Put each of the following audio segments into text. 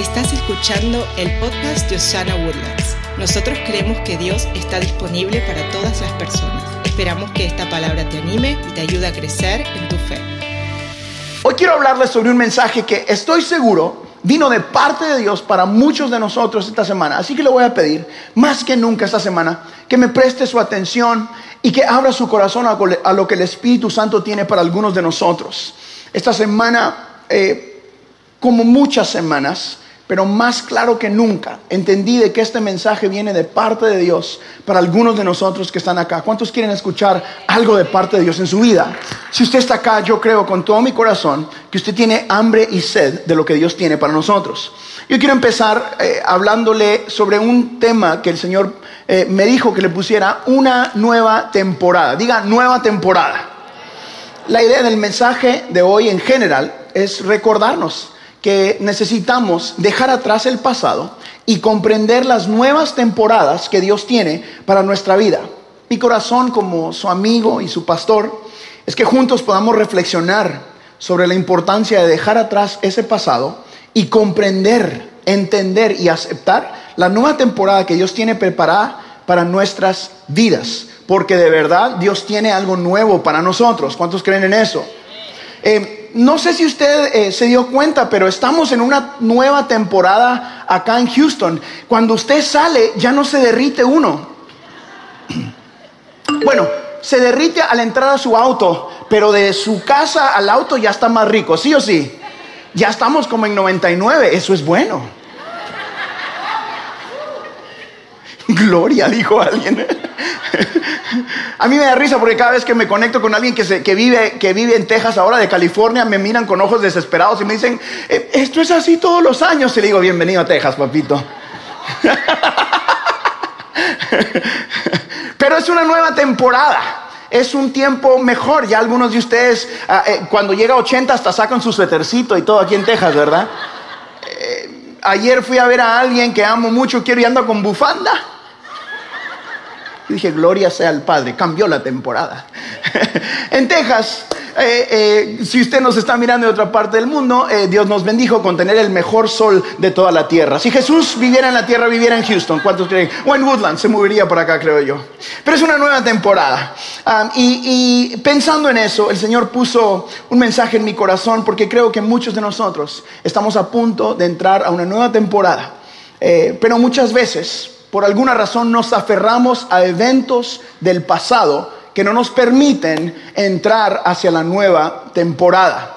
Estás escuchando el podcast de Osana Woodlands. Nosotros creemos que Dios está disponible para todas las personas. Esperamos que esta palabra te anime y te ayude a crecer en tu fe. Hoy quiero hablarles sobre un mensaje que estoy seguro vino de parte de Dios para muchos de nosotros esta semana. Así que le voy a pedir, más que nunca esta semana, que me preste su atención y que abra su corazón a lo que el Espíritu Santo tiene para algunos de nosotros. Esta semana, eh, como muchas semanas, pero más claro que nunca, entendí de que este mensaje viene de parte de Dios para algunos de nosotros que están acá. ¿Cuántos quieren escuchar algo de parte de Dios en su vida? Si usted está acá, yo creo con todo mi corazón que usted tiene hambre y sed de lo que Dios tiene para nosotros. Yo quiero empezar eh, hablándole sobre un tema que el Señor eh, me dijo que le pusiera una nueva temporada. Diga, nueva temporada. La idea del mensaje de hoy en general es recordarnos que necesitamos dejar atrás el pasado y comprender las nuevas temporadas que Dios tiene para nuestra vida. Mi corazón como su amigo y su pastor es que juntos podamos reflexionar sobre la importancia de dejar atrás ese pasado y comprender, entender y aceptar la nueva temporada que Dios tiene preparada para nuestras vidas. Porque de verdad Dios tiene algo nuevo para nosotros. ¿Cuántos creen en eso? Eh, no sé si usted eh, se dio cuenta, pero estamos en una nueva temporada acá en Houston. Cuando usted sale, ya no se derrite uno. Bueno, se derrite al entrar a su auto, pero de su casa al auto ya está más rico, ¿sí o sí? Ya estamos como en 99, eso es bueno. Gloria, dijo alguien. A mí me da risa porque cada vez que me conecto con alguien que, vive, que vive en Texas, ahora de California, me miran con ojos desesperados y me dicen, eh, esto es así todos los años. Y le digo, bienvenido a Texas, papito. Pero es una nueva temporada. Es un tiempo mejor. Ya algunos de ustedes, ah, eh, cuando llega 80, hasta sacan su suétercito y todo aquí en Texas, ¿verdad? Eh, ayer fui a ver a alguien que amo mucho, quiero y anda con bufanda. Y dije, gloria sea al Padre, cambió la temporada. en Texas, eh, eh, si usted nos está mirando de otra parte del mundo, eh, Dios nos bendijo con tener el mejor sol de toda la tierra. Si Jesús viviera en la tierra, viviera en Houston, ¿cuántos creen? O en Woodland, se movería por acá, creo yo. Pero es una nueva temporada. Y pensando en eso, el Señor puso un mensaje en mi corazón porque creo que muchos de nosotros estamos a punto de entrar a una nueva temporada. pero muchas veces por alguna razón nos aferramos a eventos del pasado que no nos permiten entrar hacia la nueva temporada.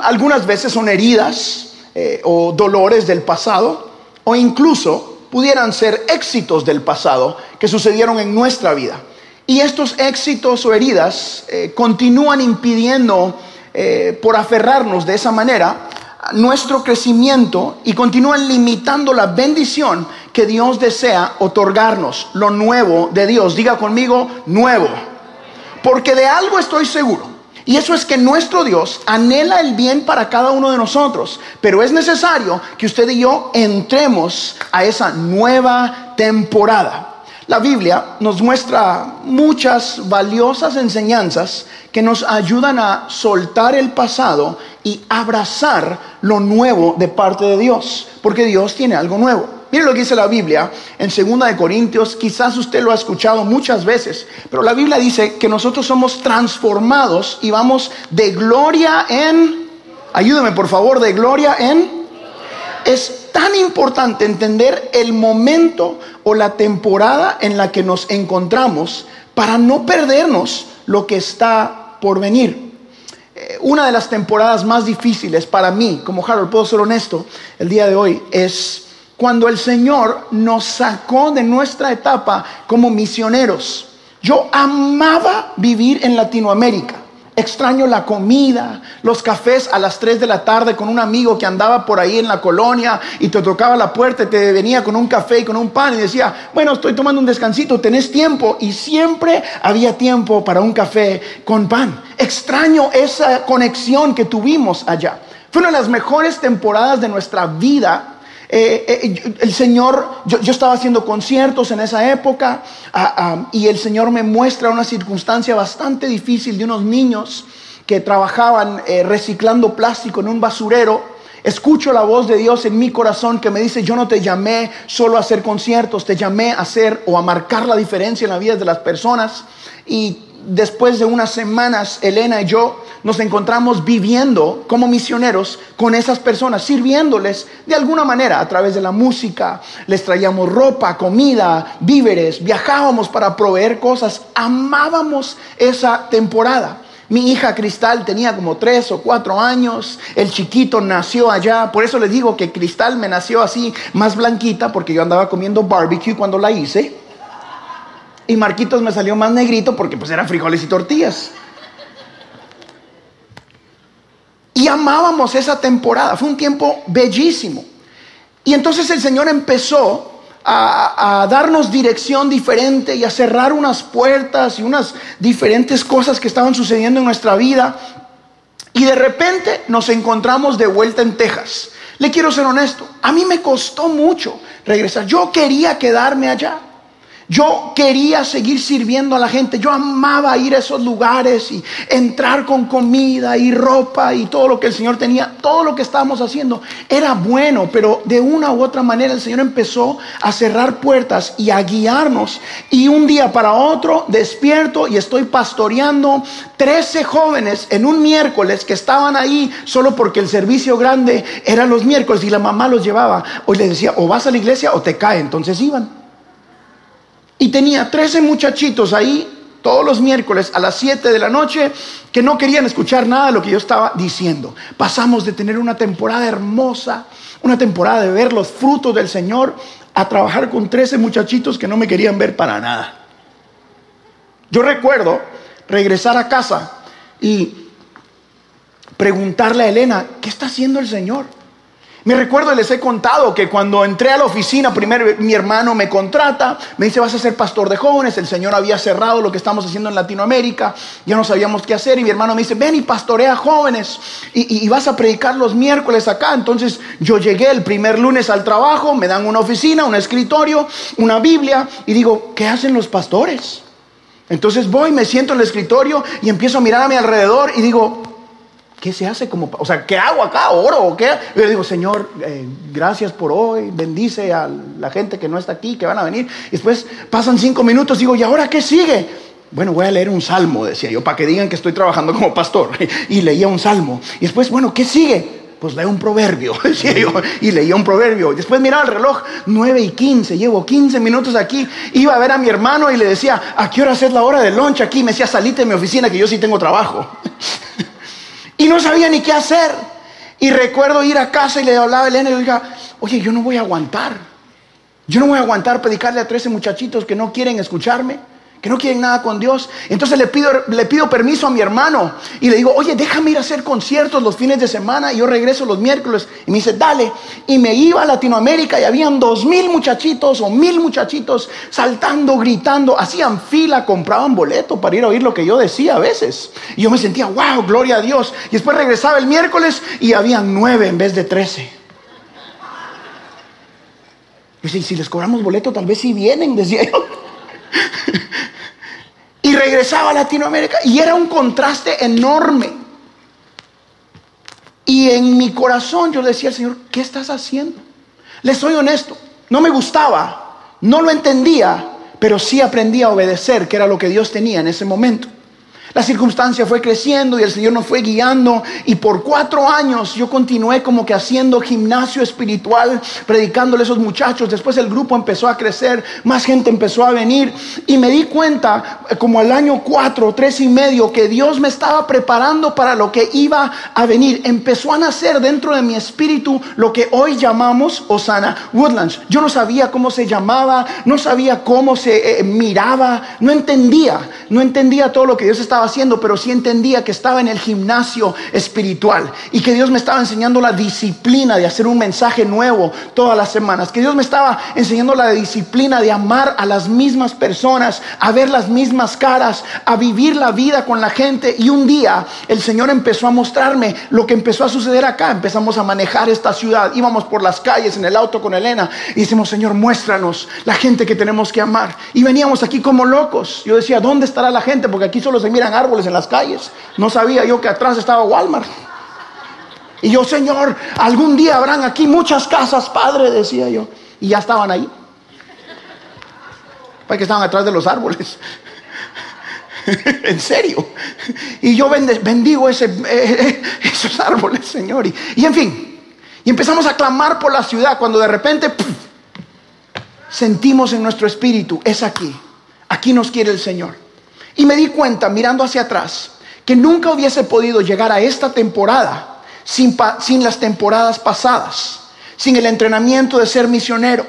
algunas veces son heridas eh, o dolores del pasado o incluso pudieran ser éxitos del pasado que sucedieron en nuestra vida. Y estos éxitos o heridas eh, continúan impidiendo, eh, por aferrarnos de esa manera, nuestro crecimiento y continúan limitando la bendición que Dios desea otorgarnos, lo nuevo de Dios. Diga conmigo, nuevo. Porque de algo estoy seguro. Y eso es que nuestro Dios anhela el bien para cada uno de nosotros. Pero es necesario que usted y yo entremos a esa nueva temporada. La Biblia nos muestra muchas valiosas enseñanzas que nos ayudan a soltar el pasado y abrazar lo nuevo de parte de Dios, porque Dios tiene algo nuevo. Mire lo que dice la Biblia en 2 de Corintios, quizás usted lo ha escuchado muchas veces, pero la Biblia dice que nosotros somos transformados y vamos de gloria en ayúdeme por favor, de gloria en es tan importante entender el momento o la temporada en la que nos encontramos para no perdernos lo que está por venir. Eh, una de las temporadas más difíciles para mí, como Harold, puedo ser honesto, el día de hoy, es cuando el Señor nos sacó de nuestra etapa como misioneros. Yo amaba vivir en Latinoamérica. Extraño la comida, los cafés a las 3 de la tarde con un amigo que andaba por ahí en la colonia y te tocaba la puerta y te venía con un café y con un pan y decía, bueno, estoy tomando un descansito, tenés tiempo. Y siempre había tiempo para un café con pan. Extraño esa conexión que tuvimos allá. Fue una de las mejores temporadas de nuestra vida eh, eh, el Señor, yo, estaba haciendo conciertos en esa época ah, ah, y el Señor me muestra una circunstancia bastante difícil de unos niños que trabajaban eh, reciclando plástico en un basurero Escucho la voz de Dios en mi corazón que me dice, yo no te llamé solo a hacer conciertos, te llamé a hacer o a marcar la diferencia en la vida de las personas. Y después de unas semanas, Elena y yo nos encontramos viviendo como misioneros con esas personas, sirviéndoles de alguna manera a través de la música. Les traíamos ropa, comida, víveres, viajábamos para proveer cosas. Amábamos esa temporada. Mi hija Cristal tenía como tres o cuatro años, el chiquito nació allá, por eso les digo que Cristal me nació así, más blanquita, porque yo andaba comiendo barbecue cuando la hice, y Marquitos me salió más negrito porque pues eran frijoles y tortillas. Y amábamos esa temporada, fue un tiempo bellísimo. Y entonces el Señor empezó a, darnos dirección diferente y a cerrar unas puertas y unas diferentes cosas que estaban sucediendo en nuestra vida. Y de repente nos encontramos de vuelta en Texas. Le quiero ser honesto, a mí me costó mucho regresar. Yo quería quedarme allá. Yo quería seguir sirviendo a la gente. Yo amaba ir a esos lugares y entrar con comida y ropa y todo lo que el Señor tenía. Todo lo que estábamos haciendo era bueno, pero de una u otra manera el Señor empezó a cerrar puertas y a guiarnos. Y un día para otro despierto y estoy pastoreando 13 jóvenes en un miércoles que estaban ahí solo porque el servicio grande era los miércoles y la mamá los llevaba. Hoy les decía, o vas a la iglesia o te cae. Entonces iban. Y tenía 13 muchachitos ahí todos los miércoles a las 7 de la noche que no querían escuchar nada de lo que yo estaba diciendo. Pasamos de tener una temporada hermosa, una temporada de ver los frutos del Señor, a trabajar con 13 muchachitos que no me querían ver para nada. Yo recuerdo regresar a casa y preguntarle a Elena, ¿qué está haciendo el Señor? Me recuerdo, les he contado que cuando entré a la oficina, primero mi hermano me contrata, me dice, vas a ser pastor de jóvenes, el Señor había cerrado lo que estamos haciendo en Latinoamérica, ya no sabíamos qué hacer, y mi hermano me dice, ven y pastorea jóvenes, y, y vas a predicar los miércoles acá. Entonces yo llegué el primer lunes al trabajo, me dan una oficina, un escritorio, una Biblia, y digo, ¿qué hacen los pastores? Entonces voy, me siento en el escritorio y empiezo a mirar a mi alrededor y digo, ¿Qué se hace como, o sea, qué hago acá? ¿Oro o qué? Yo le digo, Señor, eh, gracias por hoy, bendice a la gente que no está aquí, que van a venir. Y después pasan cinco minutos, digo, ¿y ahora qué sigue? Bueno, voy a leer un salmo, decía yo, para que digan que estoy trabajando como pastor. Y leía un salmo. Y después, bueno, ¿qué sigue? Pues leo un proverbio, decía yo, y leía un proverbio. Después miraba el reloj, 9 y 15, llevo 15 minutos aquí. Iba a ver a mi hermano y le decía, ¿a qué hora es la hora de lunch aquí? Me decía, salite de mi oficina que yo sí tengo trabajo. Y no sabía ni qué hacer. Y recuerdo ir a casa y le hablaba a Elena y le diga, oye, yo no voy a aguantar. Yo no voy a aguantar predicarle a 13 muchachitos que no quieren escucharme que no quieren nada con Dios. Entonces le pido, le pido permiso a mi hermano y le digo, oye, déjame ir a hacer conciertos los fines de semana y yo regreso los miércoles. Y me dice, dale. Y me iba a Latinoamérica y habían dos mil muchachitos o mil muchachitos saltando, gritando, hacían fila, compraban boleto para ir a oír lo que yo decía a veces. Y yo me sentía, wow, gloria a Dios. Y después regresaba el miércoles y habían nueve en vez de trece. Y si les cobramos boleto, tal vez si vienen, decía yo y regresaba a Latinoamérica y era un contraste enorme. Y en mi corazón yo decía al Señor, ¿qué estás haciendo? Le soy honesto, no me gustaba, no lo entendía, pero sí aprendí a obedecer, que era lo que Dios tenía en ese momento. La circunstancia fue creciendo y el Señor nos fue guiando y por cuatro años yo continué como que haciendo gimnasio espiritual, predicándole a esos muchachos. Después el grupo empezó a crecer, más gente empezó a venir y me di cuenta eh, como al año cuatro, tres y medio que Dios me estaba preparando para lo que iba a venir. Empezó a nacer dentro de mi espíritu lo que hoy llamamos Osana Woodlands. Yo no sabía cómo se llamaba, no sabía cómo se eh, miraba, no entendía, no entendía todo lo que Dios estaba haciendo, pero sí entendía que estaba en el gimnasio espiritual y que Dios me estaba enseñando la disciplina de hacer un mensaje nuevo todas las semanas, que Dios me estaba enseñando la disciplina de amar a las mismas personas, a ver las mismas caras, a vivir la vida con la gente. Y un día el Señor empezó a mostrarme lo que empezó a suceder acá. Empezamos a manejar esta ciudad, íbamos por las calles en el auto con Elena y decimos, Señor, muéstranos la gente que tenemos que amar. Y veníamos aquí como locos. Yo decía, ¿dónde estará la gente? Porque aquí solo se mira árboles en las calles. No sabía yo que atrás estaba Walmart. Y yo, Señor, algún día habrán aquí muchas casas, Padre, decía yo. Y ya estaban ahí. Porque estaban atrás de los árboles. en serio. Y yo bendigo eh, esos árboles, Señor. Y, en fin, y empezamos a clamar por la ciudad cuando de repente sentimos en nuestro espíritu, es aquí, aquí nos quiere el Señor. Y me di cuenta, mirando hacia atrás, que nunca hubiese podido llegar a esta temporada sin, sin las temporadas pasadas, sin el entrenamiento de ser misionero,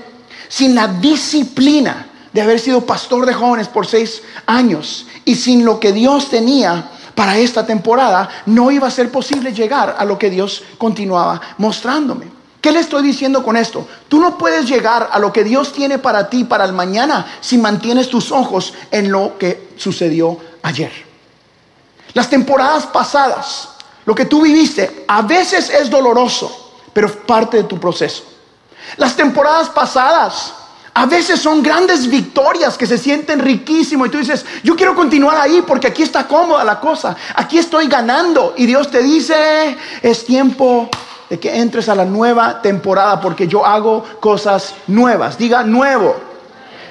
sin la disciplina de haber sido pastor de jóvenes por seis años y sin lo que Dios tenía para esta temporada, no iba a ser posible llegar a lo que Dios continuaba mostrándome. ¿Qué le estoy diciendo con esto? Tú no puedes llegar a lo que Dios tiene para ti para el mañana si mantienes tus ojos en lo que sucedió ayer. Las temporadas pasadas, lo que tú viviste, a veces es doloroso, pero parte de tu proceso. Las temporadas pasadas a veces son grandes victorias que se sienten riquísimo y tú dices, yo quiero continuar ahí porque aquí está cómoda la cosa, aquí estoy ganando y Dios te dice, es tiempo de que entres a la nueva temporada porque yo hago cosas nuevas. Diga nuevo.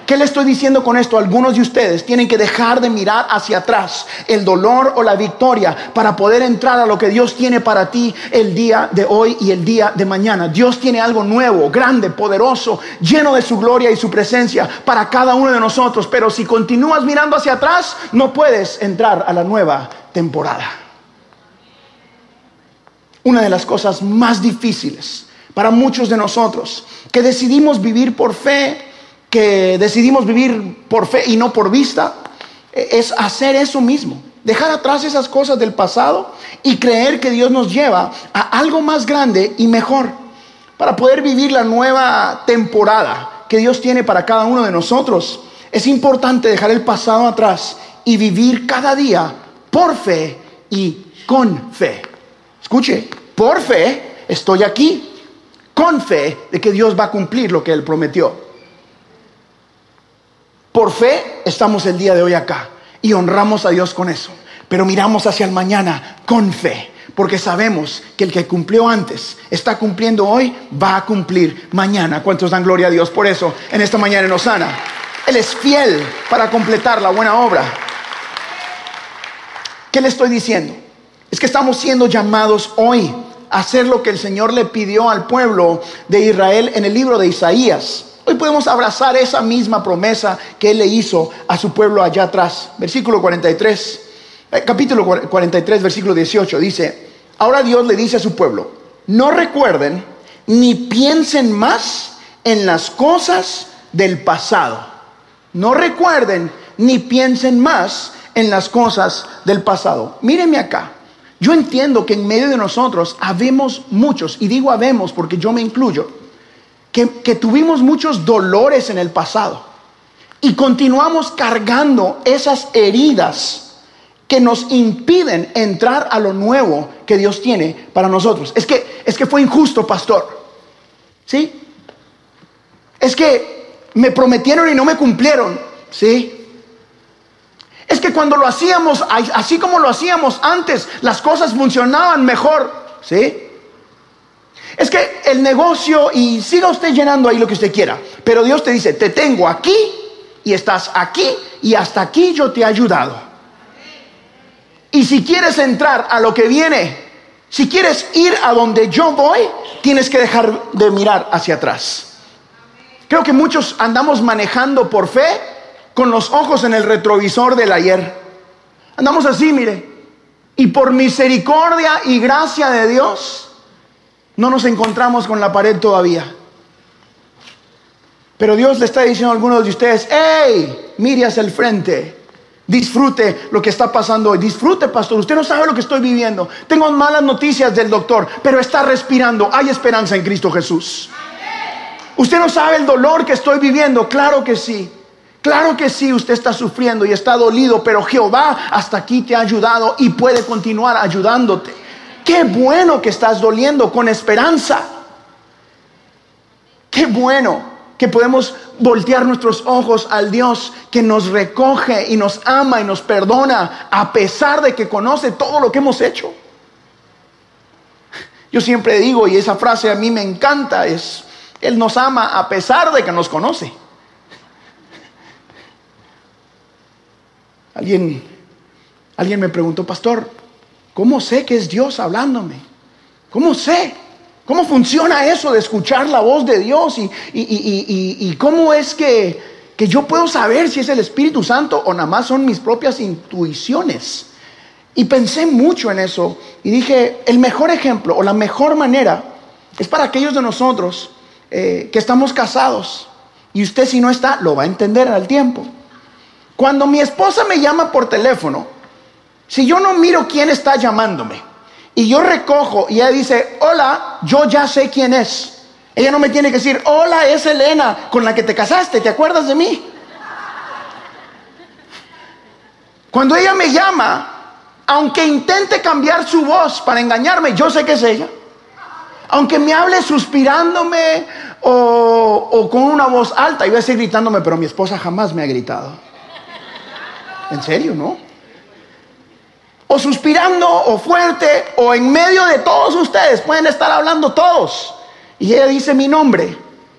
¿Qué le estoy diciendo con esto? Algunos de ustedes tienen que dejar de mirar hacia atrás el dolor o la victoria para poder entrar a lo que Dios tiene para ti el día de hoy y el día de mañana. Dios tiene algo nuevo, grande, poderoso, lleno de su gloria y su presencia para cada uno de nosotros. Pero si continúas mirando hacia atrás, no puedes entrar a la nueva temporada. Una de las cosas más difíciles para muchos de nosotros que decidimos vivir por fe que decidimos vivir por fe y no por vista, e, es hacer eso mismo. Dejar atrás esas cosas del pasado y creer que Dios nos lleva a algo más grande y mejor para poder vivir la nueva temporada que Dios tiene para cada uno de nosotros. Es importante dejar el pasado atrás y vivir cada día por fe y con fe. Escuche, por fe estoy aquí, con fe de que Dios va a cumplir lo que Él prometió. Por fe estamos el día de hoy acá y honramos a Dios con eso. Pero miramos hacia el mañana con fe, porque sabemos que el que cumplió antes está cumpliendo hoy, va a cumplir mañana. ¿Cuántos dan gloria a Dios por eso en esta mañana en Osana? Él es fiel para completar la buena obra. ¿Qué le estoy diciendo? Es que estamos siendo llamados hoy a hacer lo que el Señor le pidió al pueblo de Israel en el libro de Isaías. Hoy podemos abrazar esa misma promesa que Él le hizo a su pueblo allá atrás. Versículo 43, eh, capítulo 43, versículo 18, dice, ahora Dios le dice a su pueblo, no recuerden ni piensen más en las cosas del pasado. No recuerden ni piensen más en las cosas del pasado. Mírenme acá. Yo entiendo que en medio de nosotros habemos muchos, y digo habemos porque yo me incluyo, que, tuvimos muchos dolores en el pasado y continuamos cargando esas heridas que nos impiden entrar a lo nuevo que Dios tiene para nosotros. Es que, es que fue injusto, pastor. ¿Sí? Es que me prometieron y no me cumplieron. ¿Sí? Es que cuando lo hacíamos, así como lo hacíamos antes, las cosas funcionaban mejor. ¿Sí? Es que el negocio, y siga usted llenando ahí lo que usted quiera, pero Dios te dice, te tengo aquí y estás aquí y hasta aquí yo te he ayudado. Y si quieres entrar a lo que viene, si quieres ir a donde yo voy, tienes que dejar de mirar hacia atrás. Creo que muchos andamos manejando por fe con los ojos en el retrovisor del ayer. Andamos así, mire. Y por misericordia y gracia de Dios, no nos encontramos con la pared todavía. Pero Dios le está diciendo a algunos de ustedes, hey, mire hacia el frente. Disfrute lo que está pasando hoy. Disfrute, pastor. Usted no sabe lo que estoy viviendo. Tengo malas noticias del doctor, pero está respirando. Hay esperanza en Cristo Jesús. Usted no sabe el dolor que estoy viviendo. Claro que sí. Claro que sí, usted está sufriendo y está dolido, pero Jehová hasta aquí te ha ayudado y puede continuar ayudándote. Qué bueno que estás doliendo con esperanza. Qué bueno que podemos voltear nuestros ojos al Dios que nos recoge y nos ama y nos perdona a pesar de que conoce todo lo que hemos hecho. Yo siempre digo, y esa frase a mí me encanta, es, Él nos ama a pesar de que nos conoce. Alguien, alguien me preguntó, pastor, ¿cómo sé que es Dios hablándome? ¿Cómo sé? ¿Cómo funciona eso de escuchar la voz de Dios? ¿Y, y cómo es que, que yo puedo saber si es el Espíritu Santo o nada más son mis propias intuiciones? Y pensé mucho en eso y dije, el mejor ejemplo o la mejor manera es para aquellos de nosotros eh, que estamos casados. Y usted si no está, lo va a entender al tiempo. Cuando mi esposa me llama por teléfono, si yo no miro quién está llamándome y yo recojo y ella dice, hola, yo ya sé quién es. Ella no me tiene que decir, hola, es Elena con la que te casaste, ¿te acuerdas de mí? Cuando ella me llama, aunque intente cambiar su voz para engañarme, yo sé que es ella. Aunque me hable suspirándome o, con una voz alta, iba a decir gritándome, pero mi esposa jamás me ha gritado. En serio, ¿no? O suspirando, o fuerte, o en medio de todos ustedes, pueden estar hablando todos. Y ella dice mi nombre.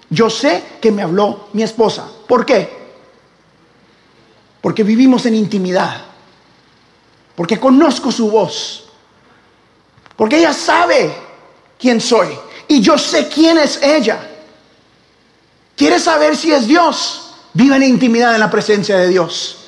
Yo sé que me habló mi esposa. ¿Por qué? Porque vivimos en intimidad porque conozco su voz, porque ella sabe quién soy y yo sé quién es ella. ¿Quiere saber si es Dios? Viva en intimidad en la presencia de Dios.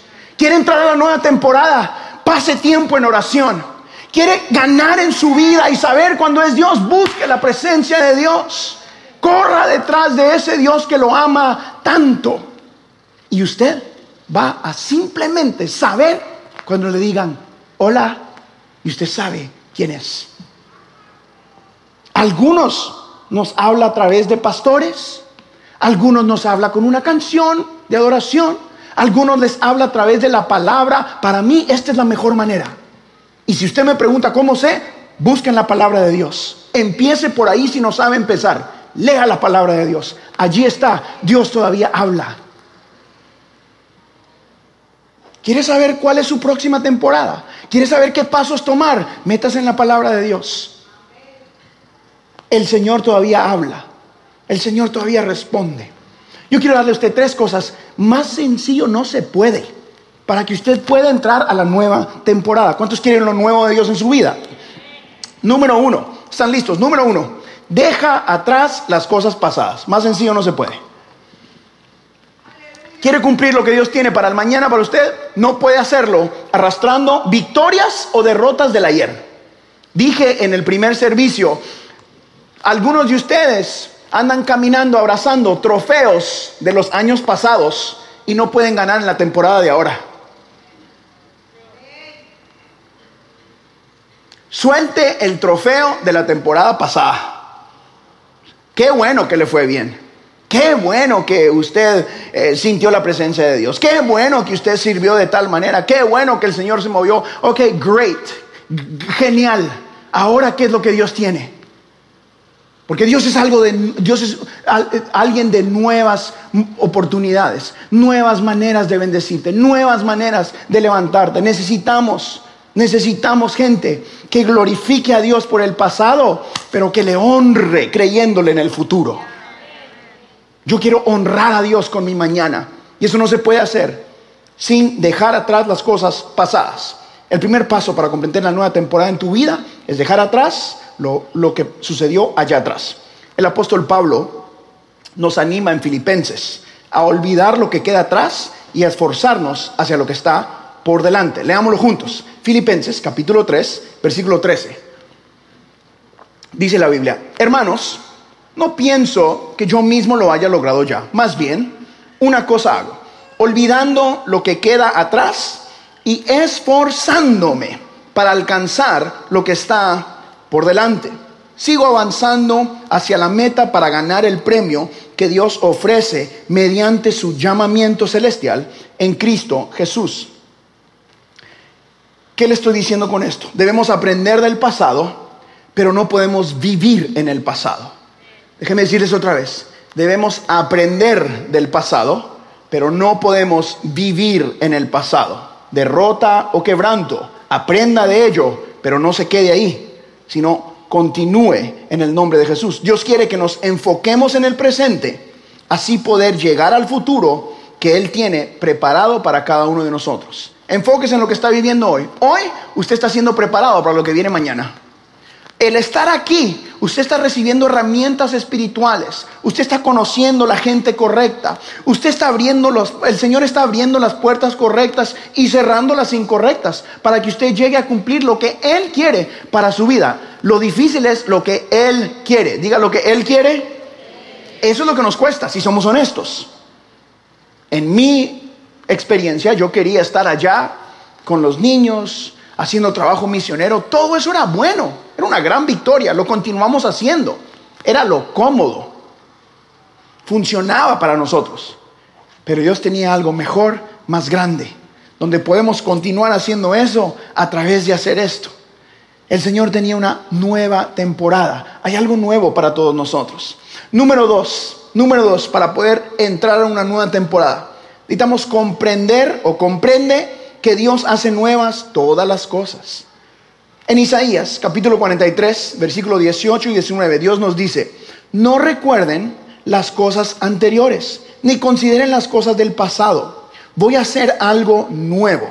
¿Quiere entrar a la nueva temporada? Pase tiempo en oración. ¿Quiere ganar en su vida y saber cuándo es Dios? Busque la presencia de Dios. Corra detrás de ese Dios que lo ama tanto. Y usted va a simplemente saber cuando le digan, hola, y usted sabe quién es. Algunos nos habla a través de pastores, algunos nos habla con una canción de adoración, algunos les habla a través de la palabra. Para mí esta es la mejor manera. Y si usted me pregunta cómo sé, busquen la palabra de Dios. Empiece por ahí si no sabe empezar. Lea la palabra de Dios. Allí está. Dios todavía habla. ¿Quiere saber cuál es su próxima temporada? ¿Quiere saber qué pasos tomar? Métase en la palabra de Dios. El Señor todavía habla. El Señor todavía responde. Yo quiero darle a usted tres cosas. Más sencillo no se puede para que usted pueda entrar a la nueva temporada. ¿Cuántos quieren lo nuevo de Dios en su vida? Número uno. ¿Están listos? Número uno. Deja atrás las cosas pasadas. Más sencillo no se puede quiere cumplir lo que Dios tiene para el mañana para usted, no puede hacerlo arrastrando victorias o derrotas del ayer. Dije en el primer servicio, algunos de ustedes andan caminando abrazando trofeos de los años pasados y no pueden ganar en la temporada de ahora. Suelte el trofeo de la temporada pasada. Qué bueno que le fue bien. Qué bueno que usted eh, sintió la presencia de Dios. Qué bueno que usted sirvió de tal manera. Qué bueno que el Señor se movió. Ok, great. Genial. Ahora, ¿qué es lo que Dios tiene? Porque Dios es algo de Dios es alguien de nuevas oportunidades, nuevas maneras de bendecirte, nuevas maneras de levantarte. Necesitamos necesitamos gente que glorifique a Dios por el pasado, pero que le honre creyéndole en el futuro. Yo quiero honrar a Dios con mi mañana. Y eso no se puede hacer sin dejar atrás las cosas pasadas. El primer paso para comprender la nueva temporada en tu vida es dejar atrás lo, que sucedió allá atrás. El apóstol Pablo nos anima en Filipenses a olvidar lo que queda atrás y a esforzarnos hacia lo que está por delante. Leámoslo juntos. Filipenses capítulo 3, versículo 13. Dice la Biblia, hermanos, no pienso que yo mismo lo haya logrado ya. Más bien, una cosa hago, olvidando lo que queda atrás y esforzándome para alcanzar lo que está por delante. Sigo avanzando hacia la meta para ganar el premio que Dios ofrece mediante su llamamiento celestial en Cristo Jesús. ¿Qué le estoy diciendo con esto? Debemos aprender del pasado, pero no podemos vivir en el pasado. Déjenme decirles otra vez, debemos aprender del pasado, pero no podemos vivir en el pasado. Derrota o quebranto, aprenda de ello, pero no se quede ahí, sino continúe en el nombre de Jesús. Dios quiere que nos enfoquemos en el presente, así poder llegar al futuro que Él tiene preparado para cada uno de nosotros. Enfóquese en lo que está viviendo hoy. Hoy usted está siendo preparado para lo que viene mañana. El estar aquí, usted está recibiendo herramientas espirituales, usted está conociendo la gente correcta, usted está abriendo los, el Señor está abriendo las puertas correctas y cerrando las incorrectas para que usted llegue a cumplir lo que Él quiere para su vida. Lo difícil es lo que Él quiere. Diga lo que Él quiere. Eso es lo que nos cuesta, si somos honestos. En mi experiencia, yo quería estar allá con los niños, haciendo trabajo misionero. Todo eso era bueno, era una gran victoria. Lo continuamos haciendo. Era lo cómodo. Funcionaba para nosotros. Pero Dios tenía algo mejor, más grande, donde podemos continuar haciendo eso a través de hacer esto. El Señor tenía una nueva temporada. Hay algo nuevo para todos nosotros. Número dos, número dos, para poder entrar a una nueva temporada. Necesitamos comprender o comprende que Dios hace nuevas todas las cosas. En Isaías capítulo 43, versículo 18 y 19, Dios nos dice, no recuerden las cosas anteriores, ni consideren las cosas del pasado. Voy a hacer algo nuevo.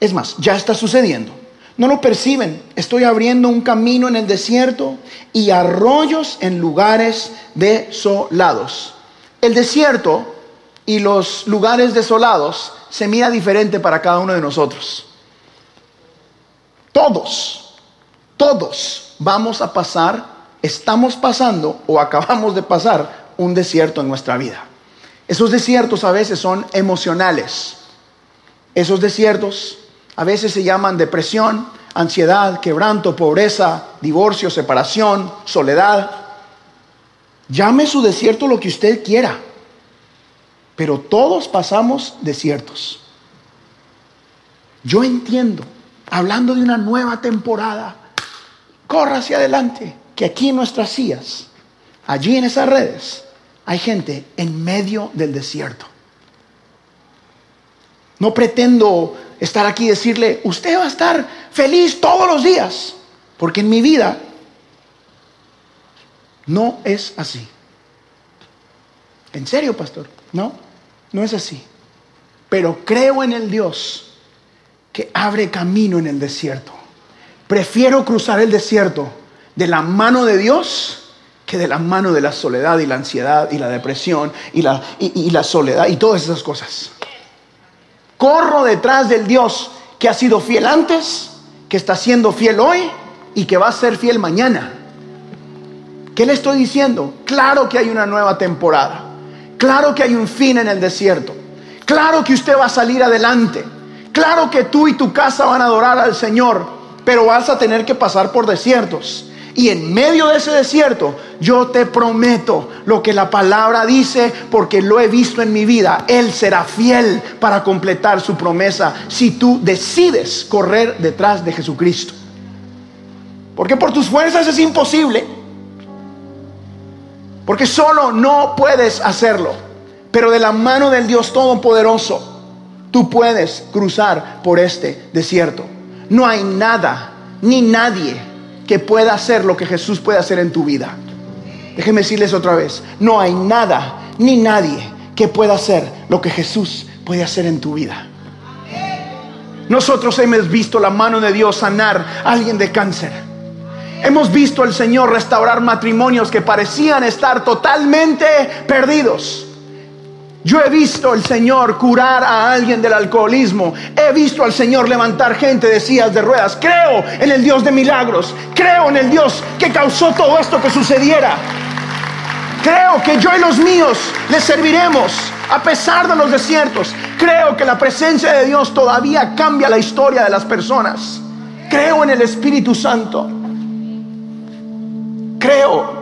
Es más, ya está sucediendo. No lo perciben. Estoy abriendo un camino en el desierto y arroyos en lugares desolados. El desierto y los lugares desolados se mira diferente para cada uno de nosotros. Todos, todos vamos a pasar, estamos pasando o acabamos de pasar un desierto en nuestra vida. Esos desiertos a veces son emocionales. Esos desiertos a veces se llaman depresión, ansiedad, quebranto, pobreza, divorcio, separación, soledad. Llame su desierto lo que usted quiera, pero todos pasamos desiertos. Yo entiendo, hablando de una nueva temporada, corra hacia adelante, que aquí en nuestras sillas, allí en esas redes, hay gente en medio del desierto. No pretendo estar aquí y decirle, usted va a estar feliz todos los días, porque en mi vida no es así. ¿En serio, pastor? No, no es así. Pero creo en el Dios que abre camino en el desierto. Prefiero cruzar el desierto de la mano de Dios que de la mano de la soledad y la ansiedad y la depresión y la, soledad y todas esas cosas. Corro detrás del Dios que ha sido fiel antes, que está siendo fiel hoy y que va a ser fiel mañana. ¿Qué le estoy diciendo? Claro que hay una nueva temporada. Claro que hay un fin en el desierto. Claro que usted va a salir adelante. Claro que tú y tu casa van a adorar al Señor, pero vas a tener que pasar por desiertos. Y en medio de ese desierto, yo te prometo lo que la palabra dice, porque lo he visto en mi vida. Él será fiel para completar su promesa si tú decides correr detrás de Jesucristo. Porque por tus fuerzas es imposible. Porque solo no puedes hacerlo. Pero de la mano del Dios Todopoderoso, tú puedes cruzar por este desierto. No hay nada ni nadie que pueda hacer lo que Jesús puede hacer en tu vida. Déjenme decirles otra vez, no hay nada ni nadie que pueda hacer lo que Jesús puede hacer en tu vida. Nosotros hemos visto la mano de Dios sanar a alguien de cáncer. Hemos visto al Señor restaurar matrimonios que parecían estar totalmente perdidos. Yo he visto al Señor curar a alguien del alcoholismo. He visto al Señor levantar gente de sillas de ruedas. Creo en el Dios de milagros. Creo en el Dios que causó todo esto que sucediera. Creo que yo y los míos le serviremos a pesar de los desiertos. Creo que la presencia de Dios todavía cambia la historia de las personas. Creo en el Espíritu Santo. Creo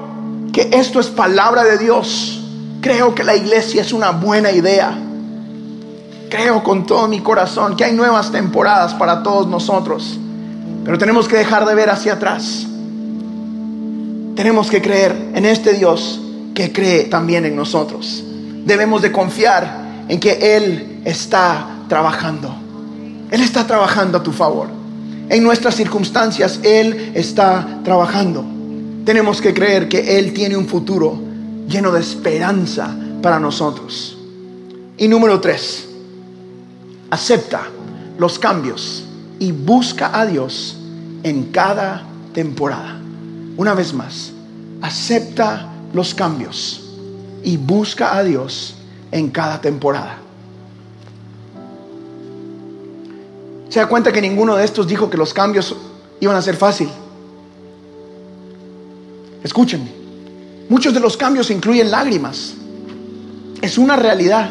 que esto es palabra de Dios Creo que la iglesia es una buena idea. Creo con todo mi corazón que hay nuevas temporadas para todos nosotros. Pero tenemos que dejar de ver hacia atrás. Tenemos que creer en este Dios que cree también en nosotros. Debemos de confiar en que Él está trabajando. Él está trabajando a tu favor. En nuestras circunstancias Él está trabajando. tenemos que creer que Él tiene un futuro lleno de esperanza para nosotros. Y número tres, acepta los cambios y busca a Dios en cada temporada. Una vez más, acepta los cambios y busca a Dios en cada temporada. Se da cuenta que ninguno de estos dijo que los cambios iban a ser fácil. Escúchenme, muchos de los cambios incluyen lágrimas. Es una realidad.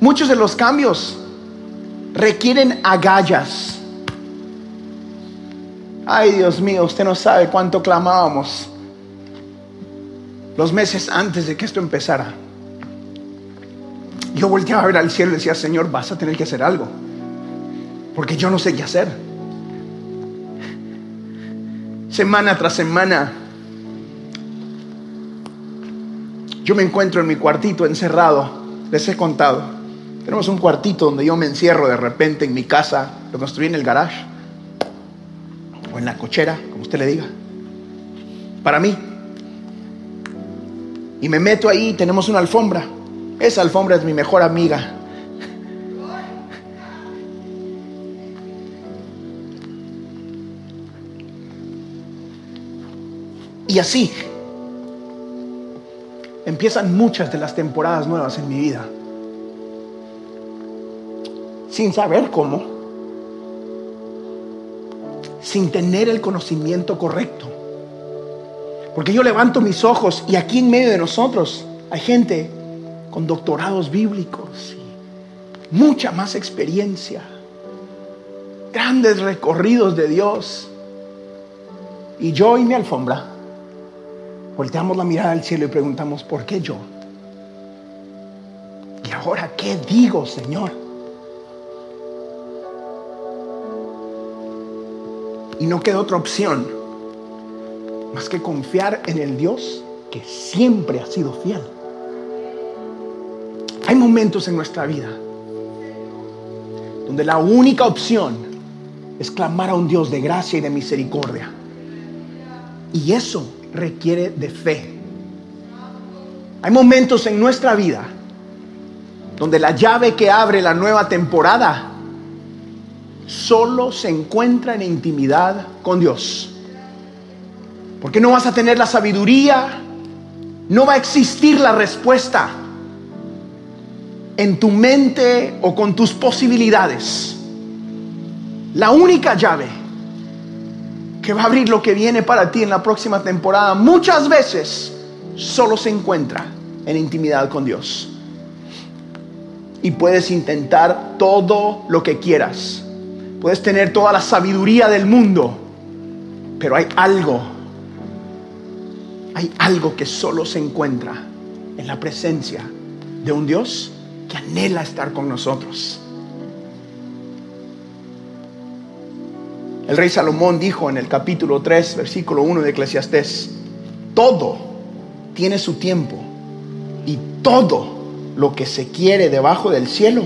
Muchos de los cambios requieren agallas. Ay, Dios mío, usted no sabe cuánto clamábamos los meses antes de que esto empezara. Yo volteaba a ver al cielo y decía, Señor, vas a tener que hacer algo. Porque yo no sé qué hacer. Semana tras semana, yo me encuentro en mi cuartito encerrado. Les he contado. Tenemos un cuartito donde yo me encierro de repente en mi casa. Lo construí en el garage. O en la cochera, como usted le diga. Para mí. Y me meto ahí, tenemos una alfombra. Esa alfombra es mi mejor amiga. Y así empiezan muchas de las temporadas nuevas en mi vida. Sin saber cómo, sin tener el conocimiento correcto. Porque yo levanto mis ojos y aquí en medio de nosotros hay gente con doctorados bíblicos y mucha más experiencia, grandes recorridos de Dios. Y yo y mi alfombra volteamos la mirada al cielo y preguntamos, ¿por qué yo? ¿Y ahora qué digo, Señor? Y no queda otra opción más que confiar en el Dios que siempre ha sido fiel. Hay momentos en nuestra vida donde la única opción es clamar a un Dios de gracia y de misericordia. Y eso requiere de fe. Hay momentos en nuestra vida donde la llave que abre la nueva temporada solo se encuentra en intimidad con Dios. Porque no vas a tener la sabiduría, no va a existir la respuesta en tu mente o con tus posibilidades. La única llave que va a abrir lo que viene para ti en la próxima temporada, muchas veces solo se encuentra en intimidad con Dios. Y puedes intentar todo lo que quieras. Puedes tener toda la sabiduría del mundo. Pero hay algo, hay algo que solo se encuentra en la presencia de un Dios que anhela estar con nosotros. El rey Salomón dijo en el capítulo 3, versículo 1 de Eclesiastés, todo tiene su tiempo y todo lo que se quiere debajo del cielo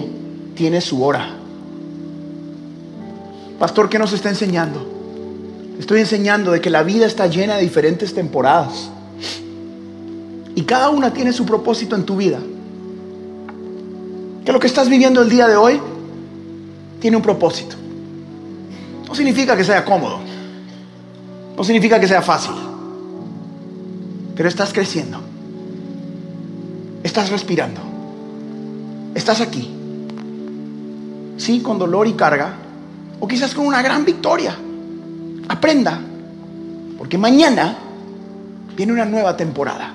tiene su hora. Pastor, ¿qué nos está enseñando? Estoy enseñando de que la vida está llena de diferentes temporadas. Y cada una tiene su propósito en tu vida. Que lo que estás viviendo el día de hoy tiene un propósito. No significa que sea cómodo. No significa que sea fácil. Pero estás creciendo. Estás respirando. Estás aquí. Sí, con dolor y carga. O quizás con una gran victoria. Aprenda. Porque mañana viene una nueva temporada.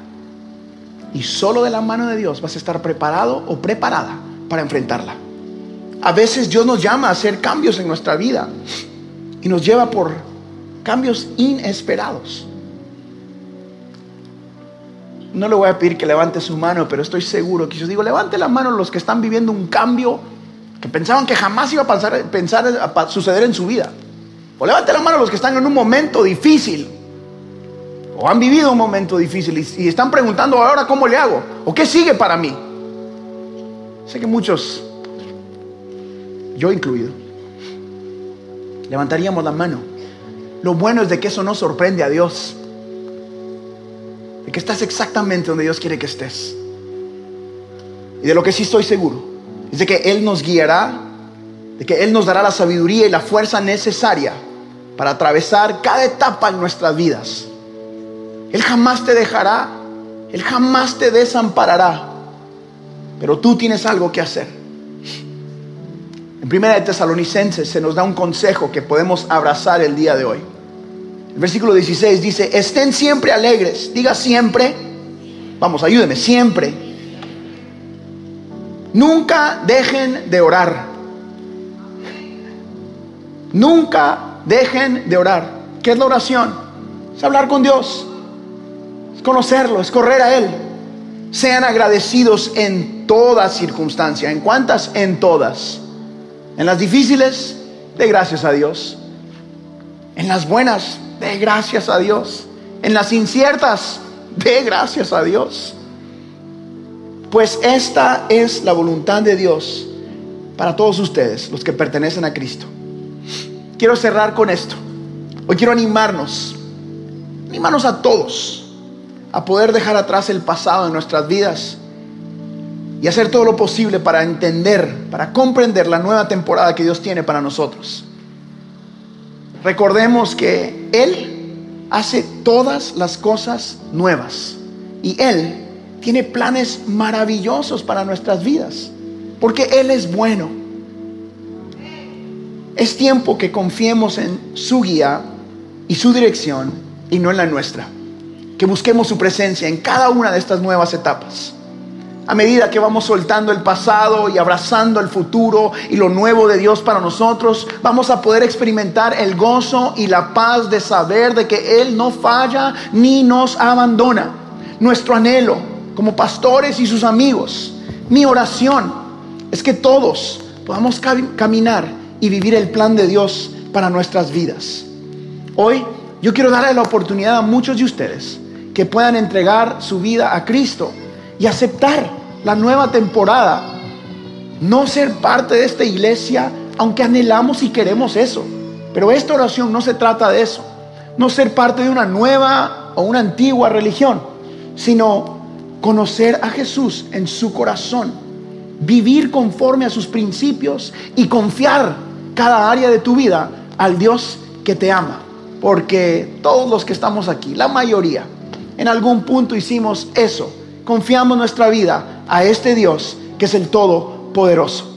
Y solo de la mano de Dios vas a estar preparado o preparada para enfrentarla. A veces Dios nos llama a hacer cambios en nuestra vida y nos lleva por cambios inesperados. No le voy a pedir que levante su mano, pero estoy seguro que si yo digo, levante la mano los que están viviendo un cambio que pensaban que jamás iba a pasar, a suceder en su vida. O levante la mano los que están en un momento difícil. O han vivido un momento difícil y están preguntando ahora cómo le hago. O qué sigue para mí. Sé que muchos, yo incluido, levantaríamos la mano. Lo bueno es de que eso no sorprende a Dios. de que estás exactamente donde Dios quiere que estés. Y de lo que sí estoy seguro es de que Él nos guiará, de que Él nos dará la sabiduría y la fuerza necesaria para atravesar cada etapa en nuestras vidas. Él jamás te dejará, Él jamás te desamparará, pero tú tienes algo que hacer. En Primera de Tesalonicenses se nos da un consejo que podemos abrazar el día de hoy. El versículo 16 dice, estén siempre alegres, diga siempre, vamos, ayúdeme, siempre. Nunca dejen de orar. Nunca dejen de orar. ¿Qué es la oración? Es hablar con Dios, es conocerlo, es correr a Él. Sean agradecidos en toda circunstancia. ¿En cuántas? En todas. En las difíciles, de gracias a Dios. En las buenas, de gracias a Dios. En las inciertas, de gracias a Dios. Pues esta es la voluntad de Dios para todos ustedes, los que pertenecen a Cristo. Quiero cerrar con esto. Hoy quiero animarnos, animarnos a todos a poder dejar atrás el pasado en nuestras vidas y hacer todo lo posible para entender, para comprender la nueva temporada que Dios tiene para nosotros. Recordemos que Él hace todas las cosas nuevas y Él tiene planes maravillosos para nuestras vidas, porque Él es bueno. Es tiempo que confiemos en su guía y su dirección y no en la nuestra. Que busquemos su presencia en cada una de estas nuevas etapas. A medida que vamos soltando el pasado y abrazando el futuro y lo nuevo de Dios para nosotros, vamos a poder experimentar el gozo y la paz de saber de que Él no falla ni nos abandona. Nuestro anhelo como pastores y sus amigos, mi oración es que todos podamos caminar y vivir el plan de Dios para nuestras vidas. Hoy yo quiero darle la oportunidad a muchos de ustedes que puedan entregar su vida a Cristo y aceptar la nueva temporada. No ser parte de esta iglesia, aunque anhelamos y queremos eso. Pero esta oración no se trata de eso. No ser parte de una nueva o una antigua religión, sino conocer a Jesús en su corazón, vivir conforme a sus principios y confiar cada área de tu vida al Dios que te ama. Porque todos los que estamos aquí, la mayoría, en algún punto hicimos eso. Confiamos nuestra vida a este Dios que es el Todopoderoso.